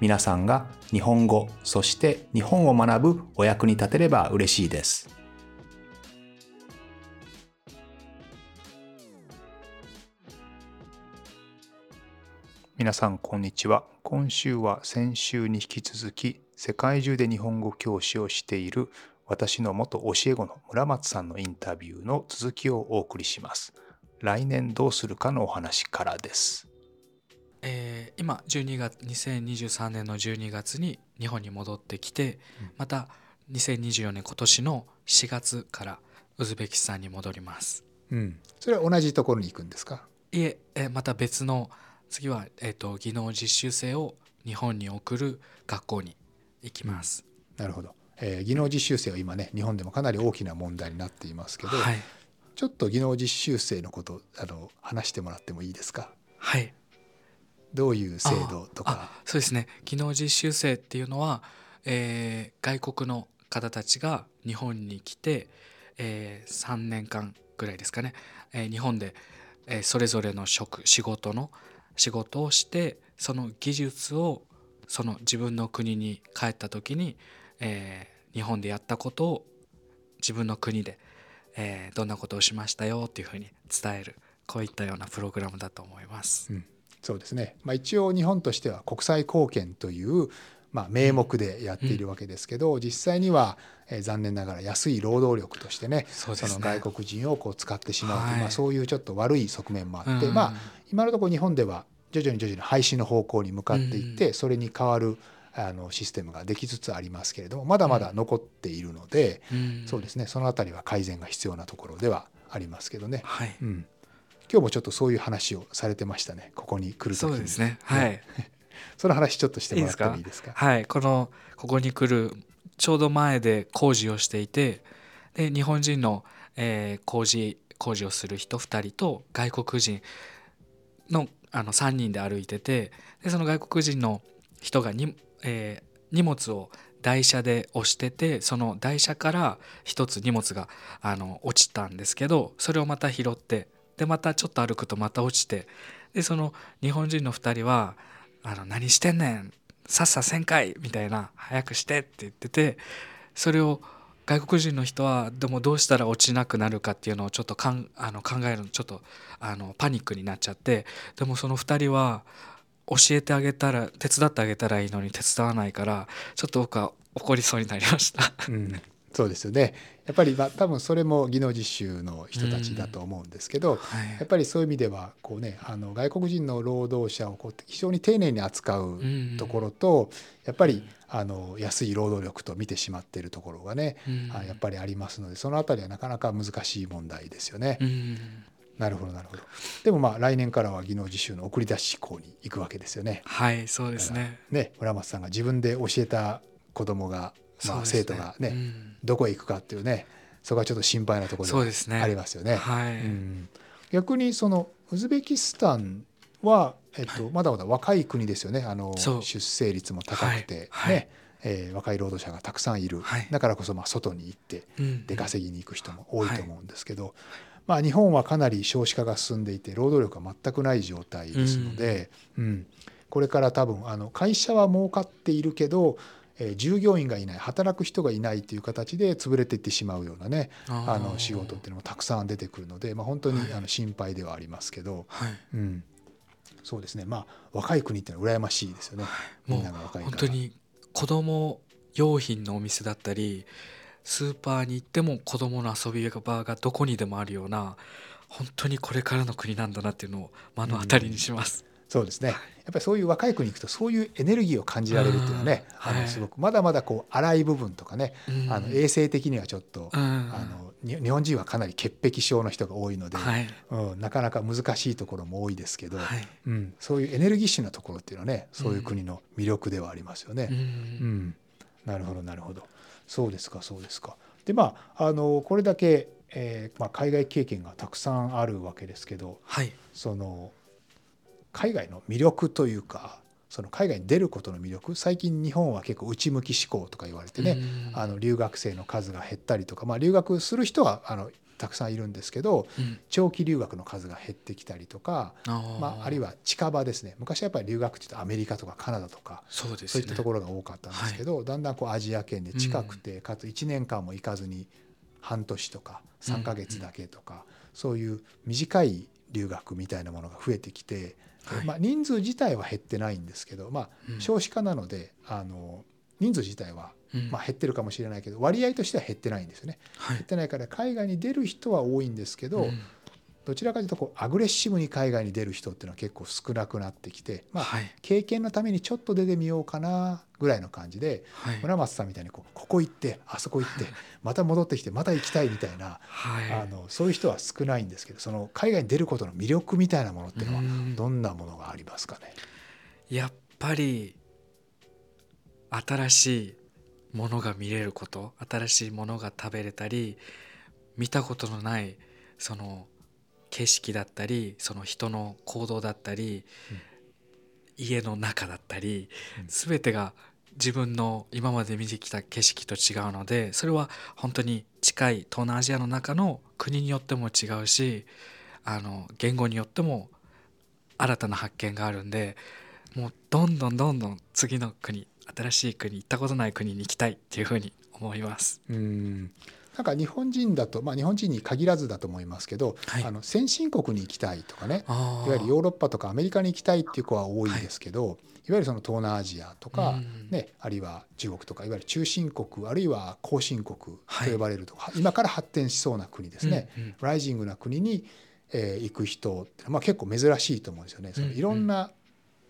皆さんが日本語そして日本を学ぶお役に立てれば嬉しいです。皆さんこんにちは。今週は先週に引き続き世界中で日本語教師をしている私の元教え子の村松さんのインタビューの続きをお送りします。来年どうするかのお話からです。えー、今12月2023年の12月に日本に戻ってきて、うん、また2024年今年の4月からウズベキスタンに戻ります。うん、それは同じところに行くんですか？いええまた別の次は、えーと、技能実習生を日本に送る学校に行きます。うん、なるほど、えー、技能実習生は今ね日本でもかなり大きな問題になっていますけど、はい、ちょっと技能実習生のことあの話してもらってもいいですか？はいどういう制度とか？そうですね。技能実習生っていうのは、えー、外国の方たちが日本に来て、えー、3年間ぐらいですかね、えー、日本で、えー、それぞれの職仕事の仕事をしてその技術をその自分の国に帰った時に、えー、日本でやったことを自分の国で、えー、どんなことをしましたよっていうふうに伝えるこういったようなプログラムだと思います。うんそうですね、まあ、一応日本としては国際貢献というまあ、名目でやっているわけですけど、うん、実際には、えー、残念ながら安い労働力としてねそ、ね、の外国人をこう使ってしまうという、はい、まあ、そういうちょっと悪い側面もあって、うん、まあ、今のところ日本では徐々に徐々に廃止の方向に向かっていって、うん、それに代わるあのシステムができつつありますけれどもまだまだ残っているので、そうですね。その辺りは改善が必要なところではありますけどね。はい。うん今日もちょっとそういう話をされてましたね。ここに来る時に。そうですね。はい。その話ちょっとしてもらってもいいですか？はい。このここに来るちょうど前で工事をしていてで日本人の、えー、工事工事をする人2人と外国人のあの3人で歩いててでその外国人の人がに、えー、荷物を台車で押しててその台車から一つ荷物があの落ちたんですけどそれをまた拾ってでまたちょっと歩くとまた落ちてでその日本人の2人は「あの何してんねんさっさせんかい」みたいな「早くして」って言っててそれを外国人の人はでもどうしたら落ちなくなるかっていうのをちょっとかんあの考えるのちょっとあのパニックになっちゃってでもその2人は教えてあげたら手伝ってあげたらいいのに手伝わないからちょっと僕は怒りそうになりました。うん、そうですよねやっぱりまあ多分それも技能実習の人たちだと思うんですけど、うんはい、やっぱりそういう意味ではこう、ね、あの外国人の労働者をこう非常に丁寧に扱うところと、うん、やっぱりあの安い労働力と見てしまっているところがね、うん、やっぱりありますのでその辺りはなかなか難しい問題ですよね。なるほどなるほど。でもまあ来年からは技能実習の送り出し校に行くわけですよね。はいそうですね。ね村松さんが自分で教えた子供がまあ、生徒がね、うん、どこへ行くかっていうねそこはちょっと心配なところでありますよね。ねはい。うん、逆にそのウズベキスタンは、えっと、まだまだ若い国ですよね。あの出生率も高くて、はい、ね。えー、若い労働者がたくさんいる、はい、だからこそまあ外に行って出稼ぎに行く人も多いと思うんですけど、はい、まあ、日本はかなり少子化が進んでいて労働力が全くない状態ですので、うん、うん、これから多分あの会社は儲かっているけどえ従業員がいない働く人がいないという形で潰れていってしまうようなねあの仕事っていうのもたくさん出てくるので、まあ、本当にあの心配ではありますけど、はい、うん、そうですね。まあ若い国ってのは羨ましいですよね、みんなが若いから。本当に子供用品のお店だったりスーパーに行っても子供の遊び場がどこにでもあるような本当にこれからの国なんだなっていうのを目の当たりにします。うんそうですね。やっぱりそういう若い国行くとそういうエネルギーを感じられるっていうのはねあのすごくまだまだこう荒い部分とかね、あの衛生的にはちょっと、あの日本人はかなり潔癖症の人が多いので、うん、なかなか難しいところも多いですけど、うん、そういうエネルギッシュなところっていうのはねそういう国の魅力ではありますよね。うん。なるほどなるほど。そうですかそうですか。でまああのこれだけ、えーまあ、海外経験がたくさんあるわけですけど、はい、その海外の魅力というかその海外に出ることの魅力最近日本は結構内向き思考とか言われてねあの留学生の数が減ったりとか、まあ、留学する人はあのたくさんいるんですけど、うん、長期留学の数が減ってきたりとかまあ、あるいは近場ですね。昔はやっぱり留学っていうとアメリカとかカナダとかそう、ね,、いったところが多かったんですけど、はい、だんだんこうアジア圏で近くて、うん、かつ1年間も行かずに半年とか3ヶ月だけとか、うんうん、そういう短い留学みたいなものが増えてきて、はい、まあ、人数自体は減ってないんですけど、まあ、少子化なのであの人数自体はまあ、減ってるかもしれないけど割合としては減ってないんですよね。はい、減ってないから海外に出る人は多いんですけど、うん、どちらかというとこうアグレッシブに海外に出る人っていうのは結構少なくなってきて、まあ、経験のためにちょっと出てみようかなぐらいの感じで、はい、村松さんみたいにこうここ行ってあそこ行って また戻ってきてまた行きたいみたいな、はい、あのそういう人は少ないんですけどその海外に出ることの魅力みたいなものっていうのはどんなものがありますかね？やっぱり新しいものが見れること新しいものが食べれたり見たことのないその景色だったりその人の行動だったり、うん、家の中だったり、うん、全てが自分の今まで見てきた景色と違うのでそれは本当に近い東南アジアの中の国によっても違うしあの言語によっても新たな発見があるんでもうどんどんどんどん次の国新しい国行ったことない国に行きたいっていうふうに思います。うんなんか日本人だと、まあ、日本人に限らずだと思いますけど、はい、あの先進国に行きたいとかねいわゆるヨーロッパとかアメリカに行きたいっていう子は多いですけど、はい、いわゆるその東南アジアとか、ね、あるいは中国とかいわゆる中心国あるいは後進国と呼ばれると、はい、今から発展しそうな国ですね、うんうん、ライジングな国に、えー、行く人ってまあ、結構珍しいと思うんですよね。そのいろんな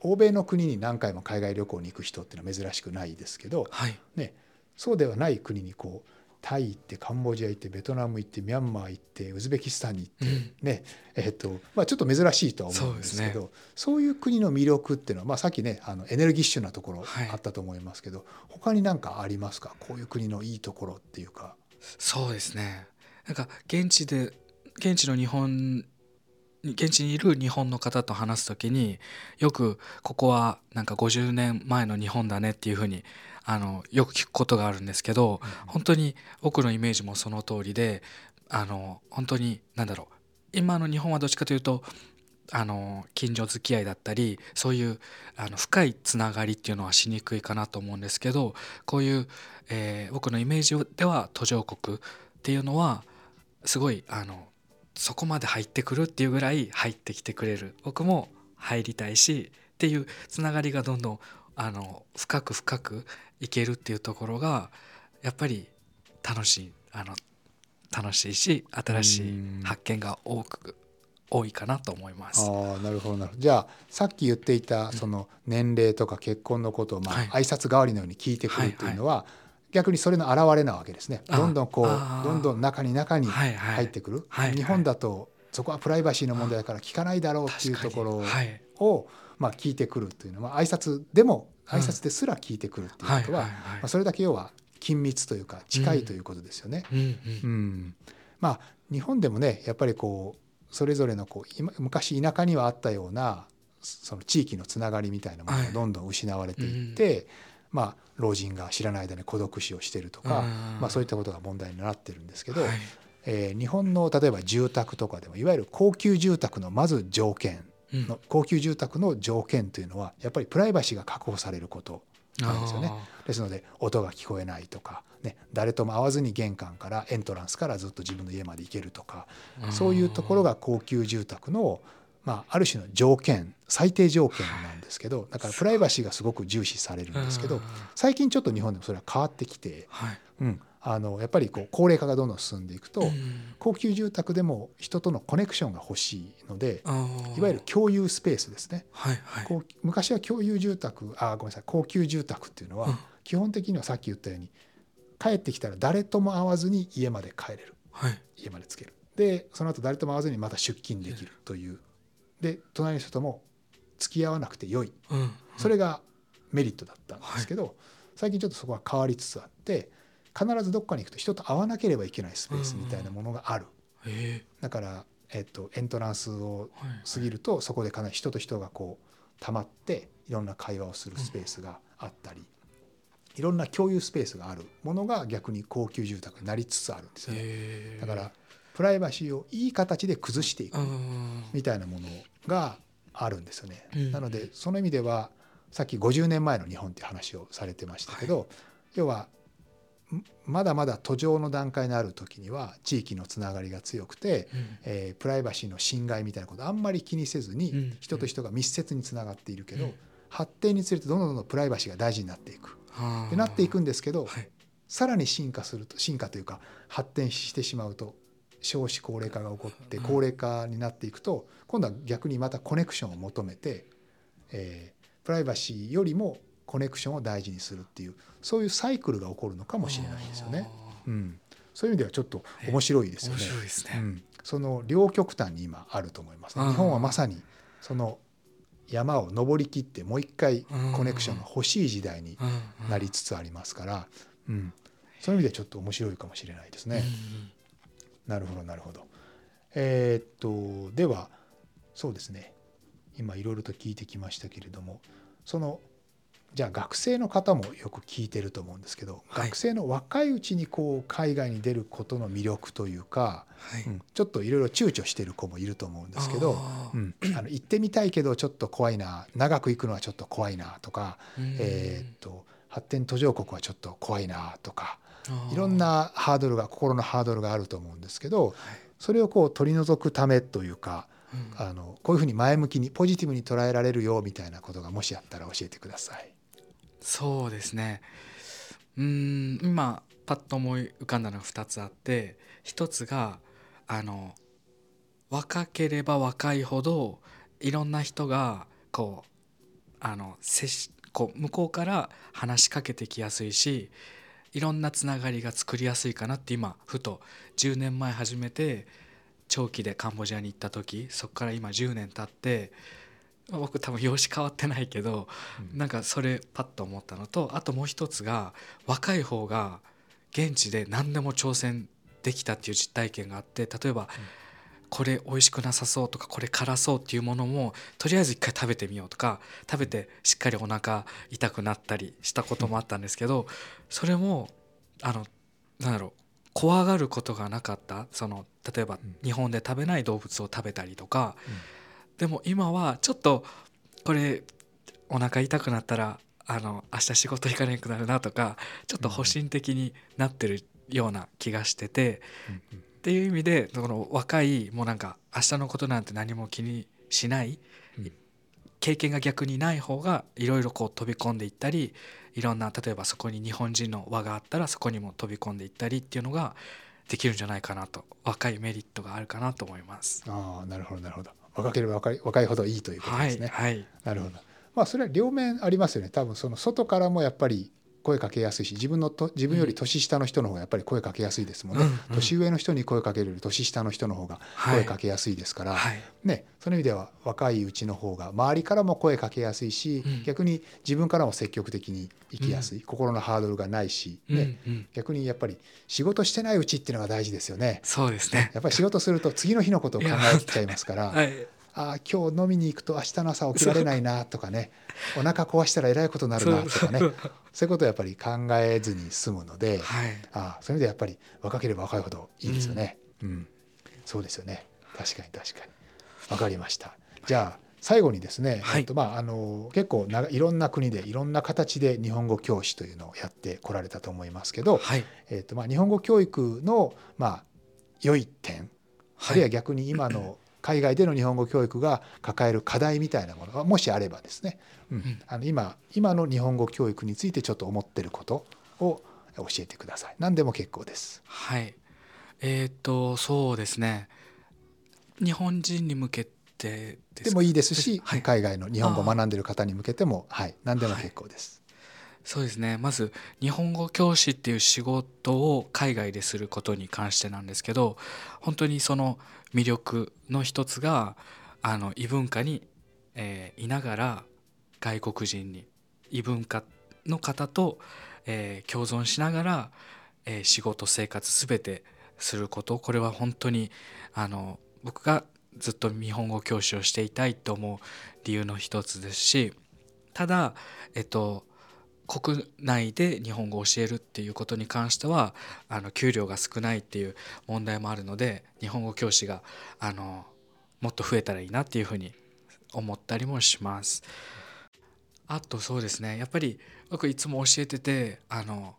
欧米の国に何回も海外旅行に行く人っていうのは珍しくないですけど、はい、ね、そうではない国にこうタイ行ってカンボジア行ってベトナム行ってミャンマー行ってウズベキスタンに行って、ね、うん、えっとまあ、ちょっと珍しいとは思うんですけどそう、ね,、いう国の魅力っていうのは、まあ、さっきねあのエネルギッシュなところあったと思いますけど、はい、他に何かありますか？こういう国のいいところっていうか。そうですね。なんか現地で現地の日本現地にいる日本の方と話す時によくここはなんか50年前の日本だねっていうふうにあのよく聞くことがあるんですけど本当に僕のイメージもその通りであの本当に何だろう今の日本はどっちかというとあの近所付き合いだったりそういうあの深いつながりっていうのはしにくいかなと思うんですけどこういう、えー、僕のイメージでは途上国っていうのはすごいあのそこまで入ってくるっていうぐらい入ってきてくれる。僕も入りたいしっていうつながりがどんどんあの深く深くいけるっていうところがやっぱり楽しい。あの楽しいし新しい発見が多く多いかなと思います。あなるほどなるほど。じゃあさっき言っていたその年齢とか結婚のことをまあ挨拶代わりのように聞いてくるっていうのは、はいはいはい逆にそれの表れなわけですね。どんどんこうどんどん中に中に入ってくる、はいはい、日本だとそこはプライバシーの問題だから聞かないだろうっていうところを、まあ、聞いてくるというのは、まあ、挨拶でも挨拶ですら聞いてくるっていうことは、まあ、それだけ要は緊密というか近いということですよね。うん、うん、まあ日本でもねやっぱりこうそれぞれのこう昔田舎にはあったようなその地域のつながりみたいなものがどんどん失われていって、まあ、老人が知らない間に孤独死をしているとか、まあ、そういったことが問題になってるんですけど、はい、えー、日本の例えば住宅とかでもいわゆる高級住宅のまず条件の、うん、高級住宅の条件というのはやっぱりプライバシーが確保されることなんですよね。ですので音が聞こえないとか、ね、誰とも会わずに玄関からエントランスからずっと自分の家まで行けるとかそういうところが高級住宅のまあ、ある種の条件最低条件なんですけどだからプライバシーがすごく重視されるんですけど最近ちょっと日本でもそれは変わってきて、うん、あのやっぱりこう高齢化がどんどん進んでいくと高級住宅でも人とのコネクションが欲しいのでいわゆる共有スペースですね、はいはい、昔は共有住宅あごめんなさい高級住宅っていうのは基本的にはさっき言ったように帰ってきたら誰とも会わずに家まで帰れる、はい、家までつける。でその後誰とも会わずにまた出勤できるというで隣の人とも付き合わなくてよい、うんそれがメリットだったんですけど、はい、最近ちょっとそこは変わりつつあって必ずどっかに行くと人と会わなければいけないスペースみたいなものがある、うん。うん、だから、えっと、エントランスを過ぎると、そこでかなり人と人がこう溜まっていろんな会話をするスペースがあったり、いろんな共有スペースがあるものが逆に高級住宅になりつつあるんですよね。だからプライバシーをいい形で崩していくみたいなものがあるんですよね。なのでその意味ではさっき50年前の日本って話をされてましたけど、はい、要はまだまだ途上の段階にある時には地域のつながりが強くて、うん、えー、プライバシーの侵害みたいなことあんまり気にせずに人と人が密接につながっているけど、うん、発展につれてどんどんどんプライバシーが大事になっていく。でなっていくんですけど、はい、さらに進化すると進化というか発展してしまうと少子高齢化が起こって高齢化になっていくと今度は逆にまたコネクションを求めて、えー、プライバシーよりもコネクションを大事にするっていうそういうサイクルが起こるのかもしれないですよね。うん、そういう意味ではちょっと面白いですよね。面白いですね、うん、その両極端に今あると思います、ね、日本はまさにその山を登りきってもう一回コネクションが欲しい時代になりつつありますから、うん、そういう意味でちょっと面白いかもしれないですね。なるほどなるほど。えー、っとではそうですね。今いろいろと聞いてきましたけれどもそのじゃあ学生の方もよく聞いてると思うんですけど、はい、学生の若いうちにこう海外に出ることの魅力というか、はい。うん、ちょっといろいろ躊躇してる子もいると思うんですけど、うん、あの行ってみたいけどちょっと怖いな長く行くのはちょっと怖いなとか、えー、っと発展途上国はちょっと怖いなとかいろんなハードルが心のハードルがあると思うんですけど、はい、それをこう取り除くためというか、うん、あのこういうふうに前向きにポジティブに捉えられるよみたいなことがもしあったら教えてください。そうですね。うん今パッと思い浮かんだのが2つあって1つがあの若ければ若いほどいろんな人がこうあの接しこう向こうから話しかけてきやすいしいろんなつながりが作りやすいかなって今ふと10年前初めて長期でカンボジアに行った時そこから今10年経って僕多分容姿変わってないけど、うん、なんかそれパッと思ったのとあともう一つが若い方が現地で何でも挑戦できたっていう実体験があって例えば、うん、これ美味しくなさそうとかこれ辛そうっていうものもとりあえず一回食べてみようとか食べてしっかりお腹痛くなったりしたこともあったんですけど、それもあのなんだろう怖がることがなかった。その例えば日本で食べない動物を食べたりとか。うん。でも今はちょっとこれお腹痛くなったらあの明日仕事行かなくなるなとかちょっと保身的になってるような気がしてて、っていう意味でこの若いもうなんか明日のことなんて何も気にしない、経験が逆にない方がいろいろこう飛び込んでいったりいろんな例えばそこに日本人の輪があったらそこにも飛び込んでいったりっていうのができるんじゃないかなと若いメリットがあるかなと思います。あなるほどなるほど若ければ若い若いほどいいということですね。はい、はい、なるほど。まあそれは両面ありますよね。多分その外からもやっぱり声かけやすいし自分のと自分より年下の人の方がやっぱり声かけやすいですもんね、うんうん、年上の人に声かけるより年下の人の方が声かけやすいですから、はい、ね、その意味では若いうちの方が周りからも声かけやすいし、うん、逆に自分からも積極的に生きやすい、うん、心のハードルがないし、ね、うんうん、逆にやっぱり仕事してないうちっていうのが大事ですよね。そうですね。やっぱり仕事すると次の日のことを考えちゃいますから。はいあ今日飲みに行くと明日の朝起きられないなとかねお腹壊したらえらいことになるなとかね。そういうことをやっぱり考えずに済むので、はい、あそういう意味でやっぱり若ければ若いほどいいですよね。うん、うん、そうですよね。確かに確かに。分かりました。じゃあ最後にですね、はい、えっとまあ、あの結構ないろんな国でいろんな形で日本語教師というのをやってこられたと思いますけど、はい、えっとまあ、日本語教育の、まあ、良い点、あるいは逆に今の海外での日本語教育が抱える課題みたいなものがもしあればですね、うん、あの今今の日本語教育についてちょっと思ってることを教えてください。何でも結構です。はい。えー、っとそうですね。日本人に向けてでもいいですし、はい、海外の日本語を学んでる方に向けてもはい。何でも結構です、そうですね。まず日本語教師っていう仕事を海外ですることに関してなんですけど本当にその魅力の一つがあの異文化に、えー、いながら外国人に異文化の方と、えー、共存しながら、えー、仕事生活全てすること。これは本当にあの僕がずっと日本語教師をしていたいと思う理由の一つですしただえっと国内で日本語を教えるっていうことに関してはあの給料が少ないっていう問題もあるので日本語教師があのもっと増えたらいいなっていうふうに思ったりもします。あとそうですねやっぱり僕いつも教えててあの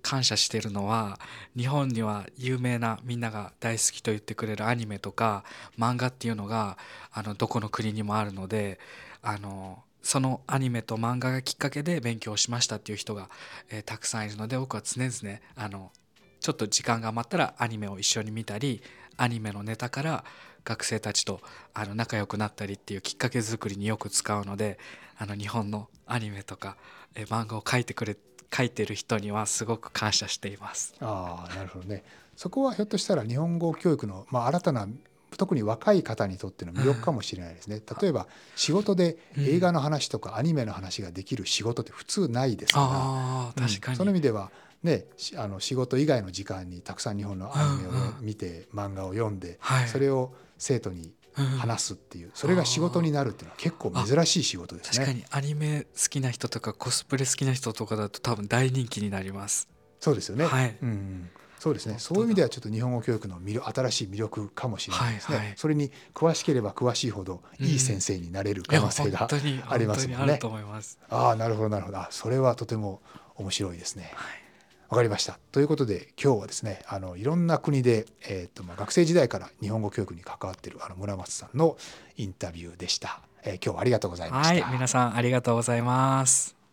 感謝してるのは日本には有名なみんなが大好きと言ってくれるアニメとか漫画っていうのがあのどこの国にもあるのであのそのアニメと漫画がきっかけで勉強しましたっていう人が、えー、たくさんいるので僕は常々あのちょっと時間が余ったらアニメを一緒に見たりアニメのネタから学生たちとあの仲良くなったりっていうきっかけ作りによく使うのであの日本のアニメとか、えー、漫画を描いてくれ書いてる人にはすごく感謝しています。あなるほどねそこはひょっとしたら日本語教育の、まあ、新たな特に若い方にとっての魅力かもしれないですね。例えば仕事で映画の話とかアニメの話ができる仕事って普通ないですから、確かに、その意味ではね、あの仕事以外の時間にたくさん日本のアニメを見て、漫画を読んで、それを生徒に話すっていう、それが仕事になるっていうのは結構珍しい仕事ですね。確かにアニメ好きな人とかコスプレ好きな人とかだと多分大人気になります。そうですよね。はい。うん。そうですねそういう意味ではちょっと日本語教育の魅力新しい魅力かもしれないですね、はいはい、それに詳しければ詳しいほどいい先生になれる可能性がありますもんね。ああなるほどなるほどそれはとても面白いですね。はいわかりました。ということで今日はですねあのいろんな国で、えーとまあ、学生時代から日本語教育に関わっているあの村松さんのインタビューでした。えー、今日はありがとうございました。はい、皆さんありがとうございます。